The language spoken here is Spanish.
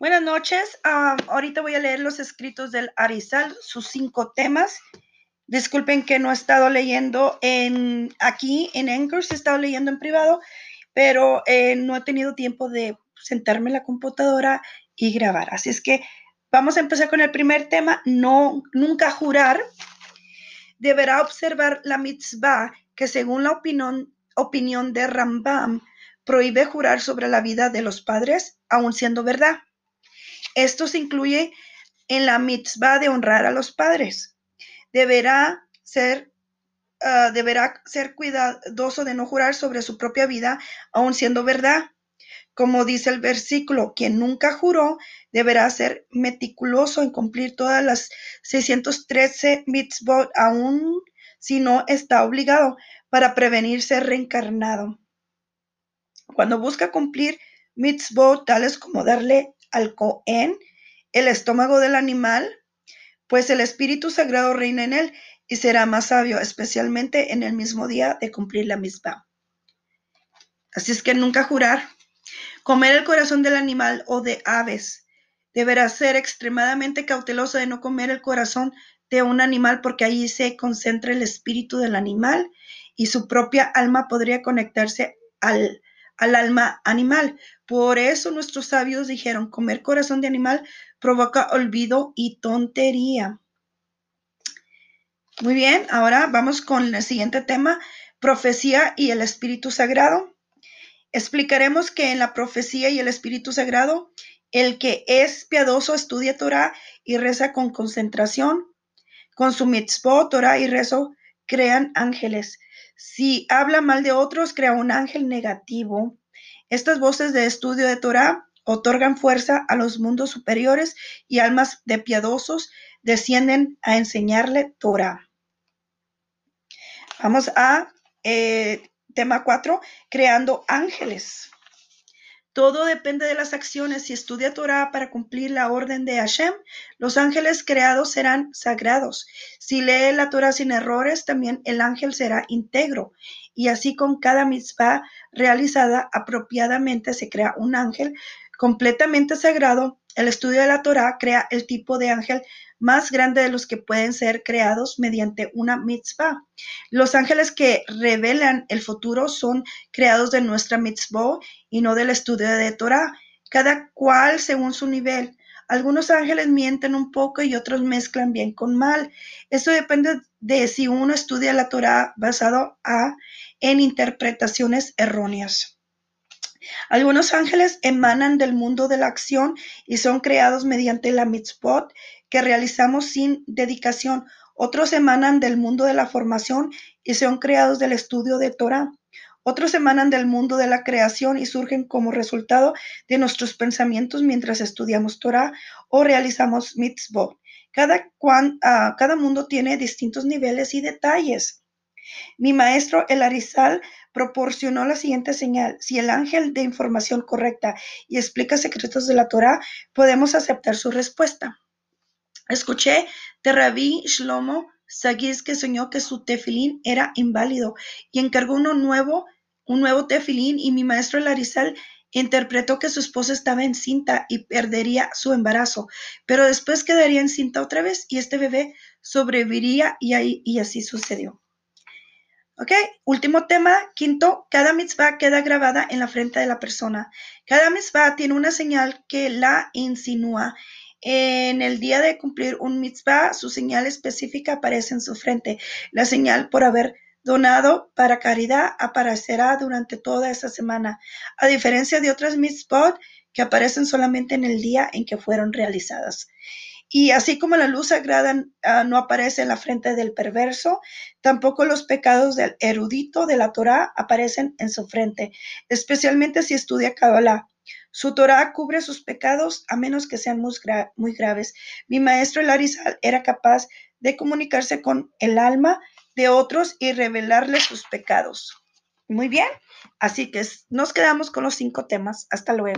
Buenas noches. Ah, ahorita voy a leer los escritos del Arizal, sus cinco temas. Disculpen que no he estado leyendo en aquí en Anchor, he estado leyendo en privado, pero eh, no he tenido tiempo de sentarme en la computadora y grabar. Así es que vamos a empezar con el primer tema. No, nunca jurar. Deberá observar la mitzvah que según la opinión, opinión de Rambam prohíbe jurar sobre la vida de los padres, aun siendo verdad. Esto se incluye en la mitzvah de honrar a los padres. Deberá ser, ah, deberá ser cuidadoso de no jurar sobre su propia vida, aun siendo verdad. Como dice el versículo, quien nunca juró deberá ser meticuloso en cumplir todas las 613 mitzvot, aun si no está obligado, para prevenir ser reencarnado. Cuando busca cumplir mitzvot tales como darle al Cohen, el estómago del animal, pues el Espíritu Sagrado reina en él y será más sabio, especialmente en el mismo día de cumplir la misma. Así es que nunca jurar. Comer el corazón del animal o de aves. Deberá ser extremadamente cauteloso de no comer el corazón de un animal porque allí se concentra el espíritu del animal y su propia alma podría conectarse al, al alma animal. Por eso nuestros sabios dijeron, comer corazón de animal provoca olvido y tontería. Muy bien, ahora vamos con el siguiente tema, profecía y el Espíritu Sagrado. Explicaremos que en la profecía y el Espíritu Sagrado, el que es piadoso estudia Torah y reza con concentración. Con su mitzvot, Torah y rezo crean ángeles. Si habla mal de otros, crea un ángel negativo. Estas voces de estudio de Torah otorgan fuerza a los mundos superiores y almas de piadosos descienden a enseñarle Torah. Vamos a eh, tema 4, creando ángeles. Todo depende de las acciones. Si estudia Torah para cumplir la orden de Hashem, los ángeles creados serán sagrados. Si lee la Torah sin errores, también el ángel será íntegro. Y así con cada mitzvah realizada apropiadamente se crea un ángel completamente sagrado. El estudio de la Torah crea el tipo de ángel más grande de los que pueden ser creados mediante una mitzvah. Los ángeles que revelan el futuro son creados de nuestra mitzvah y no del estudio de Torah, cada cual según su nivel. Algunos ángeles mienten un poco y otros mezclan bien con mal. Esto depende de si uno estudia la Torah basado a, en interpretaciones erróneas. Algunos ángeles emanan del mundo de la acción y son creados mediante la mitzvot que realizamos sin dedicación. Otros emanan del mundo de la formación y son creados del estudio de Torah. Otros emanan del mundo de la creación y surgen como resultado de nuestros pensamientos mientras estudiamos Torah o realizamos mitzvot. Cada, ah, cada mundo tiene distintos niveles y detalles. Mi maestro El Arizal proporcionó la siguiente señal. Si el ángel de información correcta y explica secretos de la Torah, podemos aceptar su respuesta. Escuché de Rabí Shlomo Sagiz que soñó que su tefilín era inválido y encargó uno nuevo, un nuevo tefilín y mi maestro Larizal interpretó que su esposa estaba encinta y perdería su embarazo, pero después quedaría encinta otra vez y este bebé sobreviviría y, ahí, y así sucedió. Ok, último tema, quinto, cada mitzvah queda grabada en la frente de la persona. Cada mitzvah tiene una señal que la insinúa en el día de cumplir un mitzvah, su señal específica aparece en su frente. La señal por haber donado para caridad aparecerá durante toda esa semana, a diferencia de otras mitzvot que aparecen solamente en el día en que fueron realizadas. Y así como la luz sagrada ah, no aparece en la frente del perverso, tampoco los pecados del erudito de la Torah aparecen en su frente, especialmente si estudia Kabbalah. Su Torah cubre sus pecados a menos que sean muy, graves. Mi maestro Larizal era capaz de comunicarse con el alma de otros y revelarle sus pecados. Muy bien, así que nos quedamos con los cinco temas. Hasta luego.